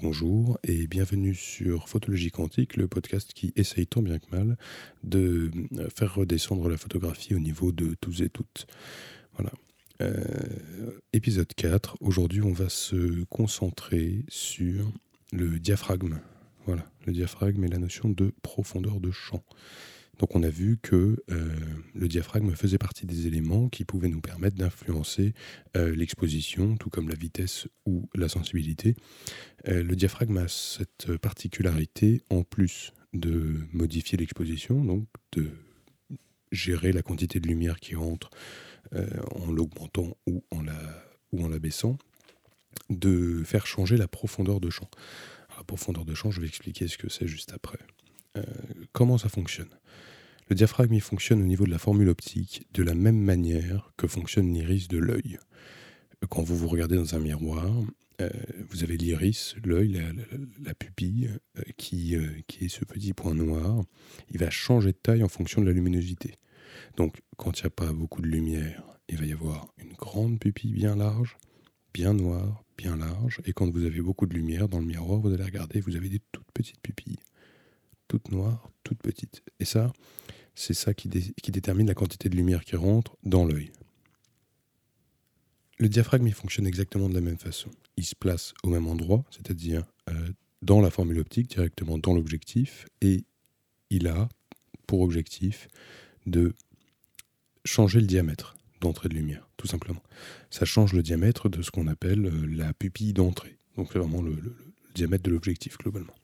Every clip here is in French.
Bonjour et bienvenue sur Photologie Quantique, le podcast qui essaye tant bien que mal de euh, faire redescendre la photographie au niveau de tous et toutes. Voilà. Euh, épisode 4, aujourd'hui on va se concentrer sur le diaphragme. Voilà, le diaphragme et la notion de profondeur de champ. Donc on a vu que euh, le diaphragme faisait partie des éléments qui pouvaient nous permettre d'influencer euh, l'exposition, tout comme la vitesse ou la sensibilité. Euh, le diaphragme a cette particularité, en plus de modifier l'exposition, donc de gérer la quantité de lumière qui rentre en l'augmentant ou en la ou en l'abaissant, de faire changer la profondeur de champ. la profondeur de champ, je vais expliquer ce que c'est juste après. Comment ça fonctionne? Le diaphragme il fonctionne au niveau de la formule optique de la même manière que fonctionne l'iris de l'œil. Quand vous vous regardez dans un miroir, euh, vous avez l'iris, l'œil, la, pupille, euh, qui, euh, qui est ce petit point noir. Il va changer de taille en fonction de la luminosité. Donc, quand il n'y a pas beaucoup de lumière, il va y avoir une grande pupille bien large, bien noire, bien large. Et quand vous avez beaucoup de lumière dans le miroir, vous allez regarder, vous avez des toutes petites pupilles. Toutes noires, toutes petites. Et ça, c'est ça qui, détermine la quantité de lumière qui rentre dans l'œil. Le diaphragme, il fonctionne exactement de la même façon. Il se place au même endroit, c'est-à-dire euh, dans la formule optique, directement dans l'objectif, et il a pour objectif de changer le diamètre d'entrée de lumière, tout simplement. Ça change le diamètre de ce qu'on appelle euh, la pupille d'entrée. Donc c'est vraiment le diamètre de l'objectif globalement.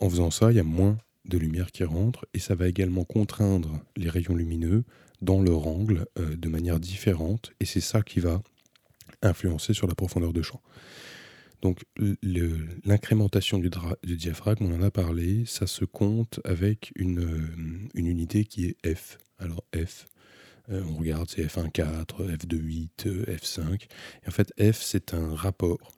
En faisant ça, il y a moins de lumière qui rentre et ça va également contraindre les rayons lumineux dans leur angle euh, de manière différente et c'est ça qui va influencer sur la profondeur de champ. Donc l'incrémentation du, diaphragme, on en a parlé, ça se compte avec une, euh, une unité qui est F. Alors F, euh, on regarde, c'est F1.4, F2.8, F5. Et en fait, F, c'est un rapport.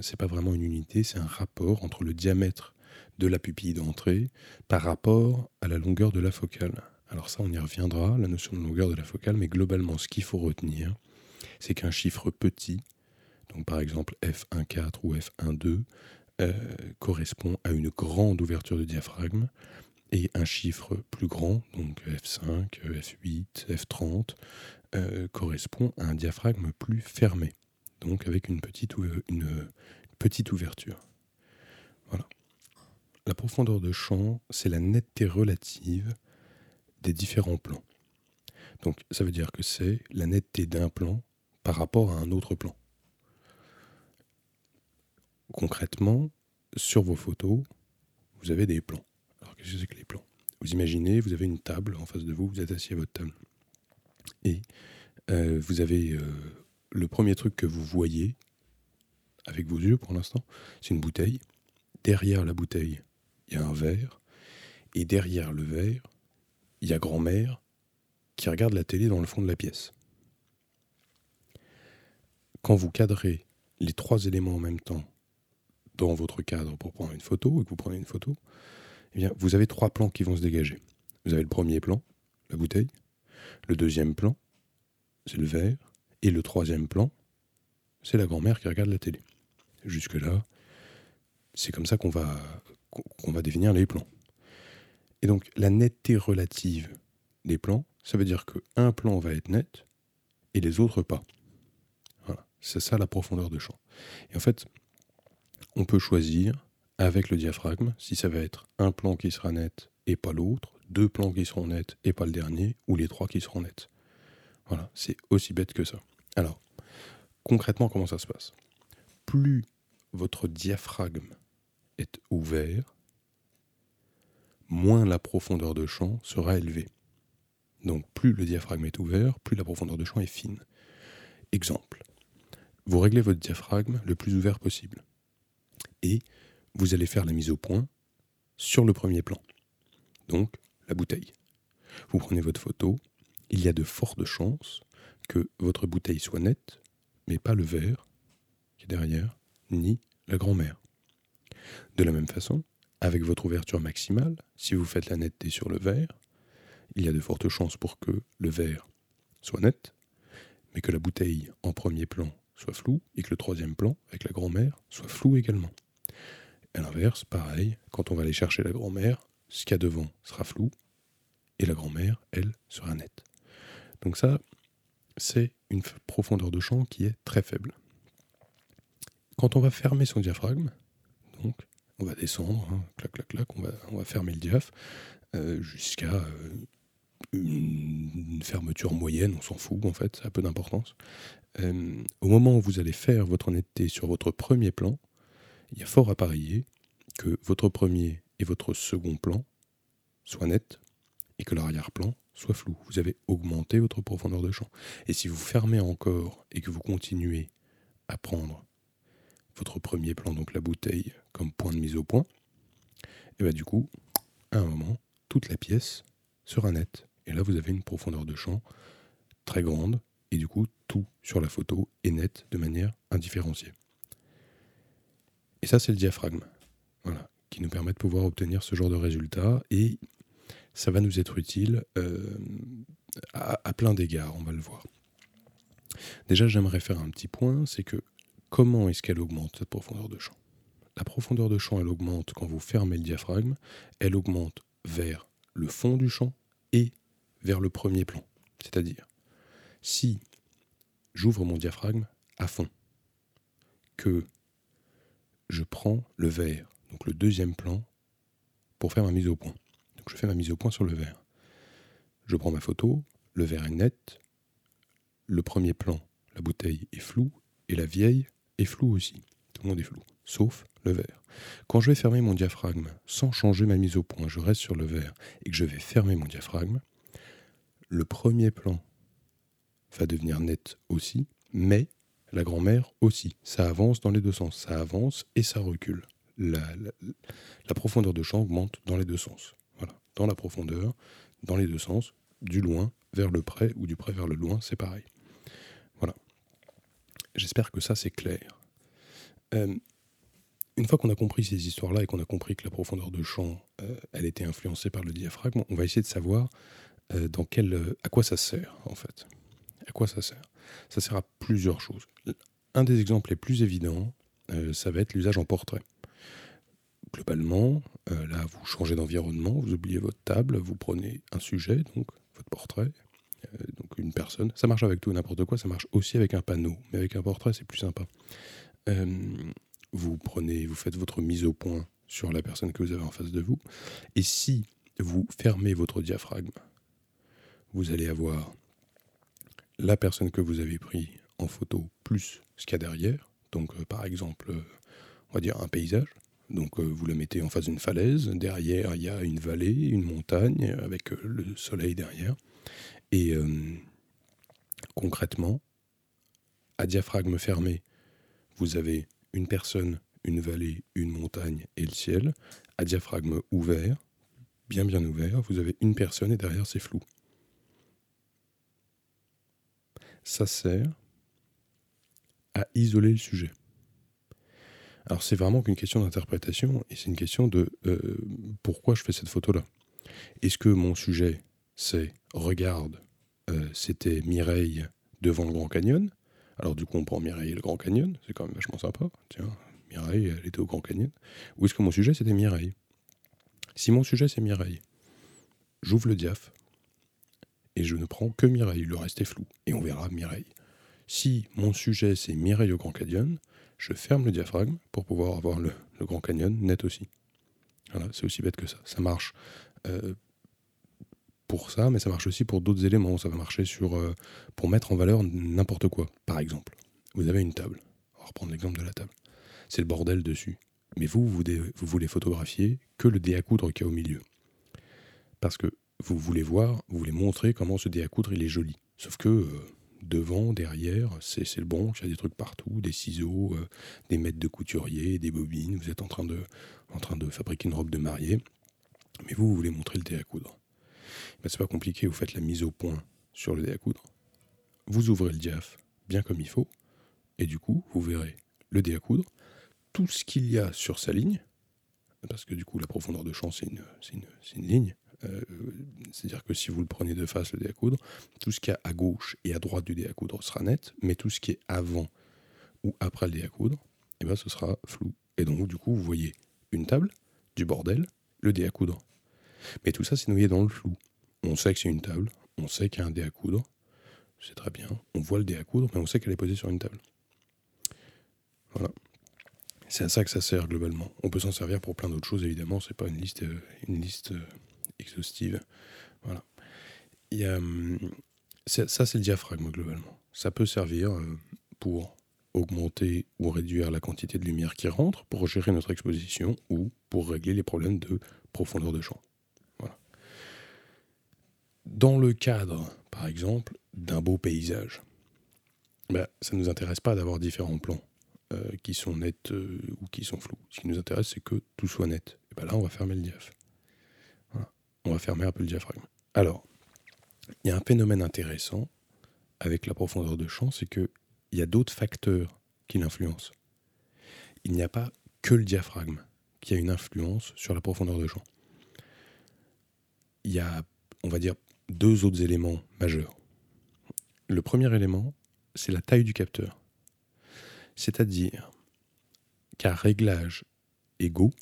c'est pas vraiment une unité, c'est un rapport entre le diamètre de la pupille d'entrée par rapport à la longueur de la focale. Alors ça, on y reviendra, la notion de longueur de la focale, mais globalement, ce qu'il faut retenir, c'est qu'un chiffre petit, donc par exemple f1.4 ou f1.2, euh, correspond à une grande ouverture de diaphragme, et un chiffre plus grand, donc f5, f8, f30, correspond à un diaphragme plus fermé, donc avec une petite, une petite ouverture. La profondeur de champ, c'est la netteté relative des différents plans. Donc ça veut dire que c'est la netteté d'un plan par rapport à un autre plan. Concrètement, sur vos photos, vous avez des plans. Alors qu'est-ce que c'est que les plans? Vous imaginez, vous avez une table en face de vous, vous êtes assis à votre table. Et euh, vous avez euh, le premier truc que vous voyez, avec vos yeux pour l'instant, c'est une bouteille. Derrière la bouteille, il y a un verre, et derrière le verre, il y a grand-mère qui regarde la télé dans le fond de la pièce. Quand vous cadrez les trois éléments en même temps dans votre cadre pour prendre une photo, et que vous prenez une photo, eh bien, vous avez trois plans qui vont se dégager. Vous avez le premier plan, la bouteille, le deuxième plan, c'est le verre, et le troisième plan, c'est la grand-mère qui regarde la télé. Jusque-là, c'est comme ça qu'on va qu'on va définir les plans. Et donc la netteté relative des plans, ça veut dire qu'un plan va être net et les autres pas. Voilà. C'est ça la profondeur de champ. Et en fait, on peut choisir avec le diaphragme si ça va être un plan qui sera net et pas l'autre, deux plans qui seront nets et pas le dernier, ou les trois qui seront nets. Voilà, c'est aussi bête que ça. Alors, concrètement, comment ça se passe? Plus votre diaphragme ouvert, moins la profondeur de champ sera élevée. Donc plus le diaphragme est ouvert, plus la profondeur de champ est fine. Exemple. Vous réglez votre diaphragme le plus ouvert possible. Et vous allez faire la mise au point sur le premier plan. Donc la bouteille. Vous prenez votre photo, il y a de fortes chances que votre bouteille soit nette, mais pas le verre qui est derrière, ni la grand-mère. De la même façon, avec votre ouverture maximale, si vous faites la netteté sur le verre, il y a de fortes chances pour que le verre soit net, mais que la bouteille en premier plan soit floue et que le troisième plan, avec la grand-mère, soit flou également. à l'inverse, pareil, quand on va aller chercher la grand-mère, ce qu'il y a devant sera flou, et la grand-mère, elle, sera nette. Donc ça, c'est une profondeur de champ qui est très faible. Quand on va fermer son diaphragme, donc on va descendre, hein, clac, clac, clac, on va, fermer le diaph euh, jusqu'à euh, une fermeture moyenne, on s'en fout en fait, ça a peu d'importance. Euh, au moment où vous allez faire votre netteté sur votre premier plan, il y a fort à parier que votre premier et votre second plan soient nets et que l'arrière-plan soit flou. Vous avez augmenté votre profondeur de champ. Et si vous fermez encore et que vous continuez à prendre votre premier plan, donc la bouteille, comme point de mise au point, et bien du coup, à un moment, toute la pièce sera nette. Et là, vous avez une profondeur de champ très grande, et du coup, tout sur la photo est net de manière indifférenciée. Et ça, c'est le diaphragme, voilà, qui nous permet de pouvoir obtenir ce genre de résultat, et ça va nous être utile euh, à plein d'égards, on va le voir. Déjà, j'aimerais faire un petit point, c'est que comment est-ce qu'elle augmente cette profondeur de champ? La profondeur de champ, elle augmente quand vous fermez le diaphragme, elle augmente vers le fond du champ et vers le premier plan. C'est-à-dire, si j'ouvre mon diaphragme à fond, que je prends le verre, donc le deuxième plan, pour faire ma mise au point. Donc je fais ma mise au point sur le verre. Je prends ma photo, le verre est net, le premier plan, la bouteille est floue, et la vieille est floue aussi. Tout le monde est flou, sauf le verre. Quand je vais fermer mon diaphragme sans changer ma mise au point, je reste sur le verre et que je vais fermer mon diaphragme, le premier plan va devenir net aussi, mais la grand-mère aussi. Ça avance dans les deux sens. Ça avance et ça recule. La, la, profondeur de champ augmente dans les deux sens. Voilà. Dans la profondeur, dans les deux sens, du loin vers le près ou du près vers le loin, c'est pareil. Voilà. J'espère que ça c'est clair. Euh, une fois qu'on a compris ces histoires-là et qu'on a compris que la profondeur de champ, euh, elle était influencée par le diaphragme, on va essayer de savoir euh, dans quel, à quoi ça sert en fait. À quoi ça sert? Ça sert à plusieurs choses. Un des exemples les plus évidents, ça va être l'usage en portrait. Globalement, là, vous changez d'environnement, vous oubliez votre table, vous prenez un sujet, donc votre portrait, donc une personne. Ça marche avec tout n'importe quoi, ça marche aussi avec un panneau, mais avec un portrait, c'est plus sympa vous prenez, vous faites votre mise au point sur la personne que vous avez en face de vous. Et si vous fermez votre diaphragme, vous allez avoir la personne que vous avez pris en photo plus ce qu'il y a derrière. Donc, euh, par exemple, euh, on va dire un paysage. Donc, euh, vous le mettez en face d'une falaise. Derrière, il y a une vallée, une montagne avec le soleil derrière. Et concrètement, à diaphragme fermé, vous avez une personne, une vallée, une montagne et le ciel, à diaphragme ouvert, bien bien ouvert, vous avez une personne et derrière c'est flou. Ça sert à isoler le sujet. Alors c'est vraiment qu'une question d'interprétation et c'est une question de euh, pourquoi je fais cette photo-là? Est-ce que mon sujet c'est regarde, euh, c'était Mireille devant le Grand Canyon? Alors du coup, on prend Mireille et le Grand Canyon, c'est quand même vachement sympa. Tiens, Mireille, elle était au Grand Canyon. Ou est-ce que mon sujet, c'était Mireille? Si mon sujet, c'est Mireille, j'ouvre le diaph et je ne prends que Mireille, le reste est flou, et on verra Mireille. Si mon sujet, c'est Mireille au Grand Canyon, je ferme le diaphragme pour pouvoir avoir le, Grand Canyon net aussi. Voilà, c'est aussi bête que ça. Ça marche euh, ça, mais ça marche aussi pour d'autres éléments. Ça va marcher sur, euh, pour mettre en valeur n'importe quoi. Par exemple, vous avez une table. On va reprendre l'exemple de la table. C'est le bordel dessus. Mais vous, vous, vous voulez photographier que le dé à coudre qu'il y a au milieu. Parce que vous voulez voir, vous voulez montrer comment ce dé à coudre il est joli. Sauf que euh, devant, derrière, c'est le bon, il y a des trucs partout, des ciseaux, euh, des mètres de couturier, des bobines, vous êtes en train, de, en train de fabriquer une robe de mariée, mais vous, vous voulez montrer le dé à coudre. Ben, c'est pas compliqué, vous faites la mise au point sur le dé à coudre. Vous ouvrez le diaph bien comme il faut, et du coup, vous verrez le dé à coudre, tout ce qu'il y a sur sa ligne, parce que du coup, la profondeur de champ, c'est une, une, une, ligne. Euh, c'est-à-dire que si vous le prenez de face, le dé à coudre, tout ce qu'il y a à gauche et à droite du dé à coudre sera net, mais tout ce qui est avant ou après le dé à coudre, eh ben, ce sera flou. Et donc, du coup, vous voyez une table, du bordel, le dé à coudre. Mais tout ça, c'est noyé dans le flou. On sait que c'est une table, on sait qu'il y a un dé à coudre, c'est très bien. On voit le dé à coudre, mais on sait qu'elle est posée sur une table. Voilà. C'est à ça que ça sert globalement. On peut s'en servir pour plein d'autres choses, évidemment. C'est pas une liste, euh, euh, exhaustive. Voilà. Hum, ça, c'est le diaphragme globalement. Ça peut servir euh, pour augmenter ou réduire la quantité de lumière qui rentre, pour gérer notre exposition ou pour régler les problèmes de profondeur de champ. Dans le cadre, par exemple, d'un beau paysage, ben, ça ne nous intéresse pas d'avoir différents plans euh, qui sont nets euh, ou qui sont flous. Ce qui nous intéresse, c'est que tout soit net. Et ben là, on va fermer le diaph. On va fermer un peu le diaphragme. Alors, il y a un phénomène intéressant avec la profondeur de champ, c'est qu'il y a d'autres facteurs qui l'influencent. Il n'y a pas que le diaphragme qui a une influence sur la profondeur de champ. Il y a, on va dire, deux autres éléments majeurs. Le premier élément, c'est la taille du capteur. C'est-à-dire qu'à réglage égaux,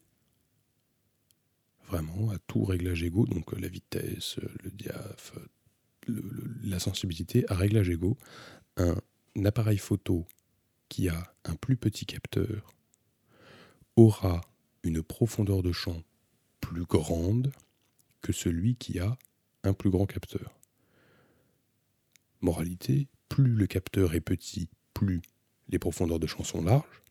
vraiment à tout réglage égaux, donc la vitesse, le diaph, la sensibilité, à réglage égaux, un appareil photo qui a un plus petit capteur aura une profondeur de champ plus grande que celui qui a un plus grand capteur. Moralité, plus le capteur est petit, plus les profondeurs de champ sont larges,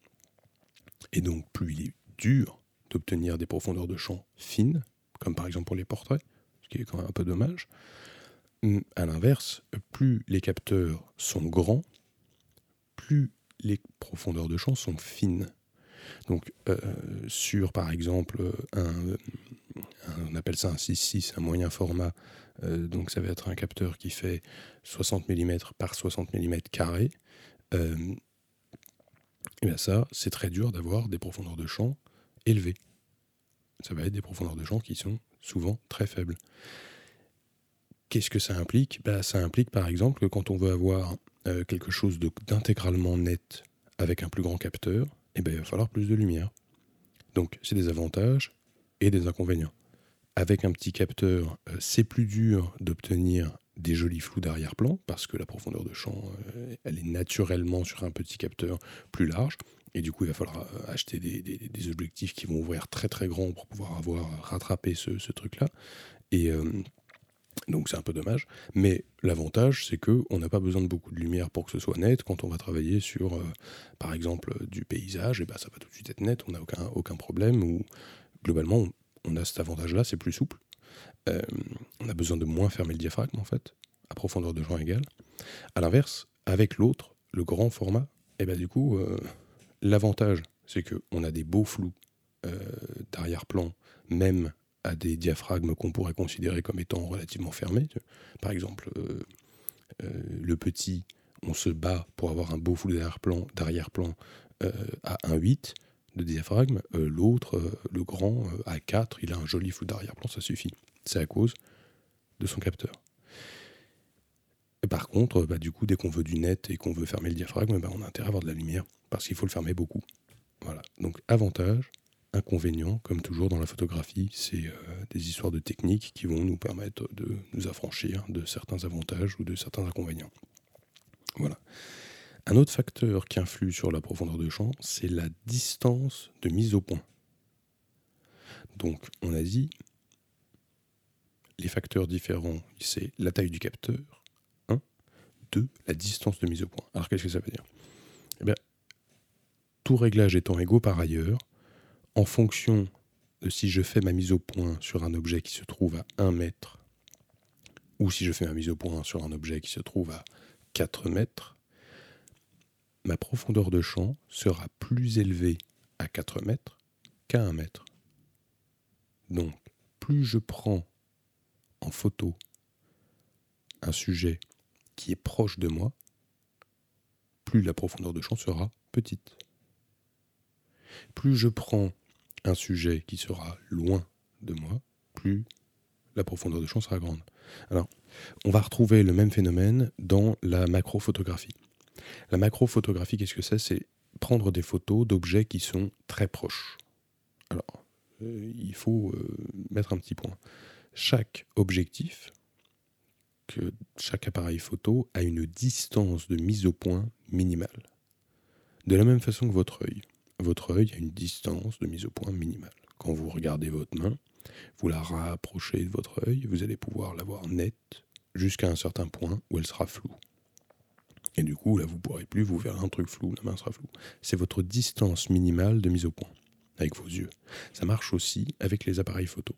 et donc plus il est dur d'obtenir des profondeurs de champ fines, comme par exemple pour les portraits, ce qui est quand même un peu dommage. Hum, à l'inverse, plus les capteurs sont grands, plus les profondeurs de champ sont fines. Donc euh, sur par exemple un, on appelle ça un 6.6, un moyen format, euh, donc ça va être un capteur qui fait 60 mm par 60 mm carré, euh, et bien ça, c'est très dur d'avoir des profondeurs de champ élevées. Ça va être des profondeurs de champ qui sont souvent très faibles. Qu'est-ce que ça implique? Bah, Ça implique par exemple que quand on veut avoir euh, quelque chose d'intégralement net avec un plus grand capteur, eh ben, il va falloir plus de lumière. Donc c'est des avantages et des inconvénients. Avec un petit capteur, euh, c'est plus dur d'obtenir des jolis flous d'arrière-plan, parce que la profondeur de champ, euh, elle est naturellement sur un petit capteur plus large. Et du coup, il va falloir euh, acheter des, objectifs qui vont ouvrir très très grand pour pouvoir avoir rattrapé ce, truc-là. Et donc c'est un peu dommage. Mais l'avantage, c'est qu'on n'a pas besoin de beaucoup de lumière pour que ce soit net. Quand on va travailler sur, par exemple, du paysage, et ben, ça va tout de suite être net, on n'a aucun, aucun problème. Ou globalement, on a cet avantage-là, c'est plus souple. Euh, on a besoin de moins fermer le diaphragme, en fait, à profondeur de champ égale. À l'inverse, avec l'autre, le grand format, et eh ben du coup, euh, l'avantage, c'est qu'on a des beaux flous euh, d'arrière-plan, même à des diaphragmes qu'on pourrait considérer comme étant relativement fermés. Par exemple, le petit, on se bat pour avoir un beau flou d'arrière-plan, d'arrière-plan à 1,8 de diaphragme. L'autre, le grand, à 4, il a un joli flou d'arrière-plan, ça suffit c'est à cause de son capteur. Et par contre, bah, du coup, dès qu'on veut du net et qu'on veut fermer le diaphragme, bah, on a intérêt à avoir de la lumière, parce qu'il faut le fermer beaucoup. Voilà. Donc avantage, inconvénient, comme toujours dans la photographie, c'est euh, des histoires de techniques qui vont nous permettre de nous affranchir de certains avantages ou de certains inconvénients. Voilà. Un autre facteur qui influe sur la profondeur de champ, c'est la distance de mise au point. Donc, on a dit, les facteurs différents, c'est la taille du capteur, 1, 2, la distance de mise au point. Alors qu'est-ce que ça veut dire? Eh bien, Tout réglage étant égaux par ailleurs, en fonction de si je fais ma mise au point sur un objet qui se trouve à 1 mètre, ou si je fais ma mise au point sur un objet qui se trouve à 4 mètres, ma profondeur de champ sera plus élevée à 4 mètres qu'à 1 mètre. Donc, plus je prends en photo un sujet qui est proche de moi, plus la profondeur de champ sera petite. Plus je prends un sujet qui sera loin de moi, plus la profondeur de champ sera grande. Alors, on va retrouver le même phénomène dans la macrophotographie. La macrophotographie, qu'est-ce que c'est? C'est prendre des photos d'objets qui sont très proches. Alors, il faut mettre un petit point. Chaque objectif, que chaque appareil photo a une distance de mise au point minimale. De la même façon que votre œil. Votre œil a une distance de mise au point minimale. Quand vous regardez votre main, vous la rapprochez de votre œil, vous allez pouvoir la voir nette jusqu'à un certain point où elle sera floue. Et du coup, là, vous ne pourrez plus, vous verrez un truc flou, la main sera floue. C'est votre distance minimale de mise au point avec vos yeux. Ça marche aussi avec les appareils photo.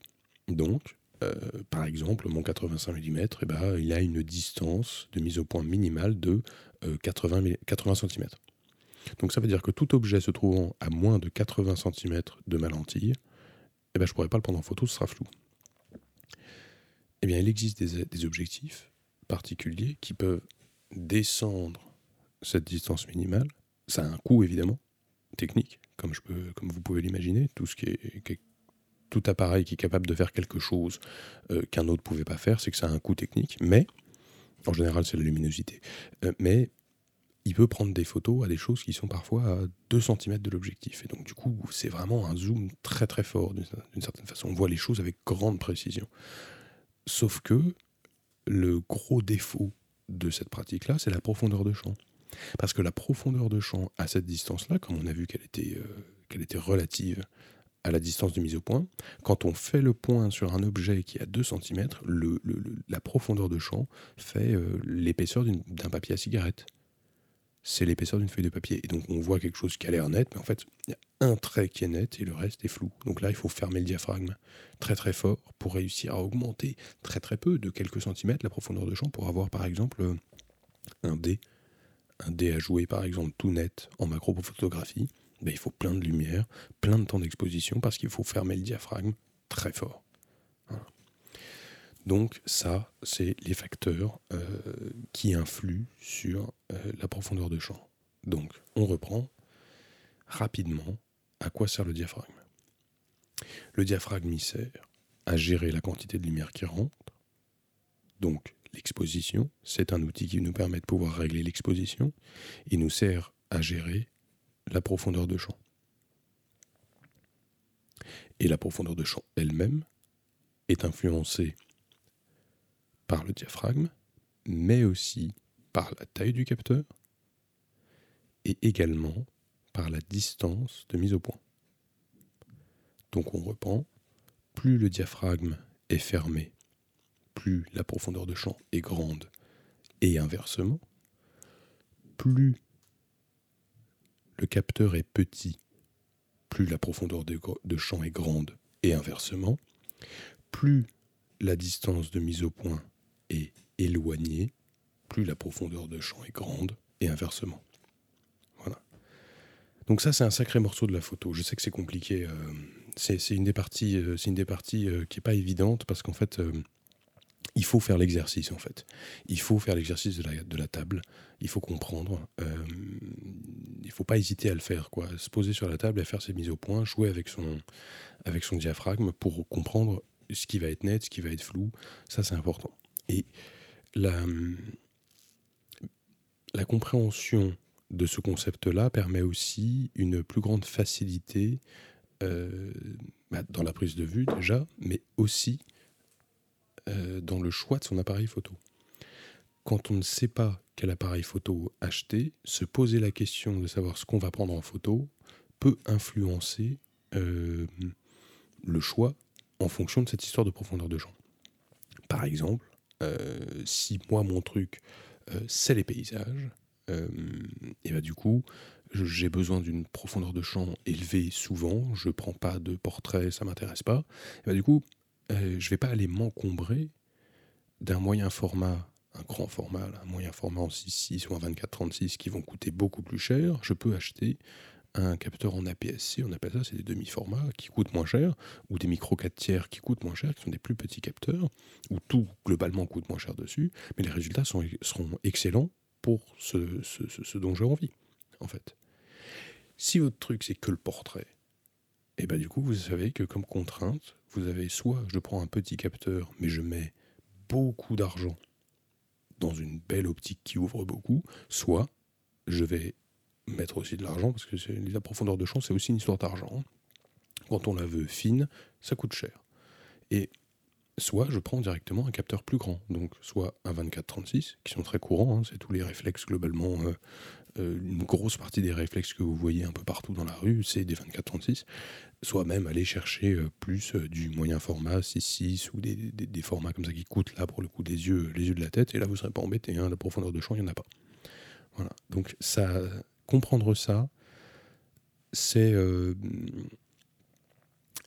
Donc, euh, par exemple, mon 85 mm, eh ben, il a une distance de mise au point minimale de 80, 80 cm. Donc ça veut dire que tout objet se trouvant à moins de 80 cm de ma lentille, eh ben, je ne pourrais pas le prendre en photo, ce sera flou. Eh bien, il existe des, objectifs particuliers qui peuvent descendre cette distance minimale. Ça a un coût, évidemment, technique, comme, je peux, comme vous pouvez l'imaginer. Tout appareil qui est capable de faire quelque chose euh, qu'un autre ne pouvait pas faire, c'est que ça a un coût technique. Mais, en général, c'est la luminosité. Euh, mais il peut prendre des photos à des choses qui sont parfois à 2 cm de l'objectif. Et donc, du coup, c'est vraiment un zoom très très fort d'une certaine façon. On voit les choses avec grande précision. Sauf que le gros défaut de cette pratique-là, c'est la profondeur de champ. Parce que la profondeur de champ à cette distance-là, comme on a vu qu'elle était, euh, était relative à la distance de mise au point, quand on fait le point sur un objet qui a 2 cm, la profondeur de champ fait euh, l'épaisseur d'un papier à cigarette c'est l'épaisseur d'une feuille de papier. Et donc on voit quelque chose qui a l'air net, mais en fait, il y a un trait qui est net et le reste est flou. Donc là, il faut fermer le diaphragme très très fort pour réussir à augmenter très très peu, de quelques centimètres, la profondeur de champ pour avoir par exemple un dé, un dé à jouer par exemple tout net en macrophotographie. Ben, il faut plein de lumière, plein de temps d'exposition parce qu'il faut fermer le diaphragme très fort. Donc ça, c'est les facteurs euh, qui influent sur euh, la profondeur de champ. Donc on reprend rapidement à quoi sert le diaphragme. Le diaphragme il sert à gérer la quantité de lumière qui rentre. Donc l'exposition, c'est un outil qui nous permet de pouvoir régler l'exposition. Il nous sert à gérer la profondeur de champ. Et la profondeur de champ elle-même est influencée par le diaphragme, mais aussi par la taille du capteur et également par la distance de mise au point. Donc on reprend, plus le diaphragme est fermé, plus la profondeur de champ est grande et inversement, plus le capteur est petit, plus la profondeur de champ est grande et inversement, plus la distance de mise au point est éloigné, plus la profondeur de champ est grande, et inversement. Voilà. Donc ça, c'est un sacré morceau de la photo. Je sais que c'est compliqué. Euh, c'est une des parties, euh, c'est une des parties euh, qui n'est pas évidente parce qu'en fait, il faut faire l'exercice en fait. Il faut faire l'exercice de la, table. Il faut comprendre. il faut pas hésiter à le faire. Quoi. Se poser sur la table et faire ses mises au point, jouer avec son, avec son diaphragme pour comprendre ce qui va être net, ce qui va être flou. Ça, c'est important. Et la, la compréhension de ce concept-là permet aussi une plus grande facilité euh, bah, dans la prise de vue déjà, mais aussi euh, dans le choix de son appareil photo. Quand on ne sait pas quel appareil photo acheter, se poser la question de savoir ce qu'on va prendre en photo peut influencer euh, le choix en fonction de cette histoire de profondeur de champ. Par exemple, si moi mon truc euh, c'est les paysages, euh, et bah du coup j'ai besoin d'une profondeur de champ élevée souvent, je prends pas de portrait, ça m'intéresse pas, et bah du coup je vais pas aller m'encombrer d'un moyen format un grand format, un moyen format en 6.6 ou en 24-36 qui vont coûter beaucoup plus cher, je peux acheter un capteur en APS-C, on appelle ça, c'est des demi-formats qui coûtent moins cher, ou des micro 4 tiers qui coûtent moins cher, qui sont des plus petits capteurs, où tout globalement coûte moins cher dessus, mais les résultats seront excellents pour ce, ce, dont j'ai envie, en fait. Si votre truc c'est que le portrait, et eh bien du coup vous savez que comme contrainte, vous avez soit je prends un petit capteur, mais je mets beaucoup d'argent dans une belle optique qui ouvre beaucoup, soit je vais mettre aussi de l'argent, parce que la profondeur de champ, c'est aussi une histoire d'argent. Quand on la veut fine, ça coûte cher. Et soit je prends directement un capteur plus grand, donc soit un 24-36, qui sont très courants, hein, c'est tous les réflexes globalement, euh, euh, une grosse partie des réflexes que vous voyez un peu partout dans la rue, c'est des 24-36, soit même aller chercher euh, plus du moyen format, 6-6, ou des, formats comme ça qui coûtent là pour le coup des yeux, les yeux de la tête, et là vous ne serez pas embêté, hein, la profondeur de champ, il n'y en a pas. Voilà, donc ça, comprendre ça, c'est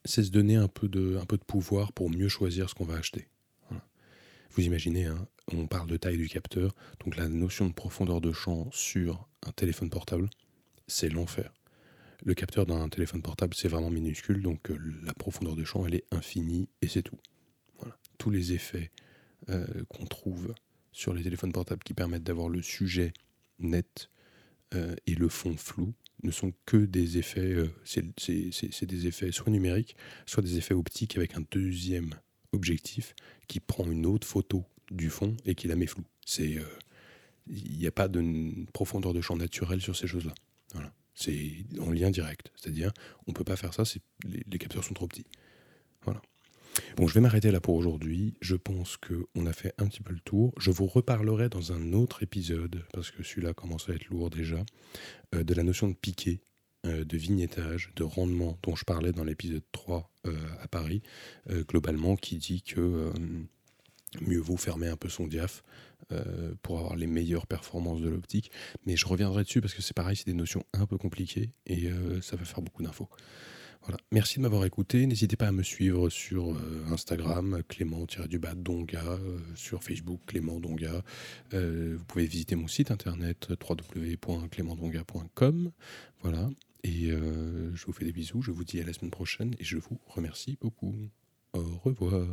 c'est se donner un peu, de, pouvoir pour mieux choisir ce qu'on va acheter. Vous imaginez, hein, on parle de taille du capteur, donc la notion de profondeur de champ sur un téléphone portable, c'est l'enfer. Le capteur d'un téléphone portable, c'est vraiment minuscule, donc euh, la profondeur de champ, elle est infinie et c'est tout. Tous les effets euh, qu'on trouve sur les téléphones portables qui permettent d'avoir le sujet net euh, et le fond flou, ne sont que des effets, euh, c'est des effets soit numériques, soit des effets optiques avec un deuxième objectif qui prend une autre photo du fond et qui la met floue. C'est, euh, il n'y a pas de profondeur de champ naturel sur ces choses-là. Voilà. C'est en lien direct, c'est-à-dire on peut pas faire ça, les, les capteurs sont trop petits. Voilà. Bon, je vais m'arrêter là pour aujourd'hui. Je pense qu'on a fait un petit peu le tour. Je vous reparlerai dans un autre épisode, parce que celui-là commence à être lourd déjà, euh, de la notion de piqué, euh, de vignettage, de rendement dont je parlais dans l'épisode 3 euh, à Paris, globalement, qui dit que mieux vaut fermer un peu son diaph pour avoir les meilleures performances de l'optique. Mais je reviendrai dessus parce que c'est pareil, c'est des notions un peu compliquées et ça va faire beaucoup d'infos. Merci de m'avoir écouté. N'hésitez pas à me suivre sur euh, Instagram, Clément-du-bas Donga, euh, sur Facebook, Clément Donga. Euh, vous pouvez visiter mon site internet www.clémentdonga.com. Voilà. Et je vous fais des bisous. Je vous dis à la semaine prochaine et je vous remercie beaucoup. Au revoir.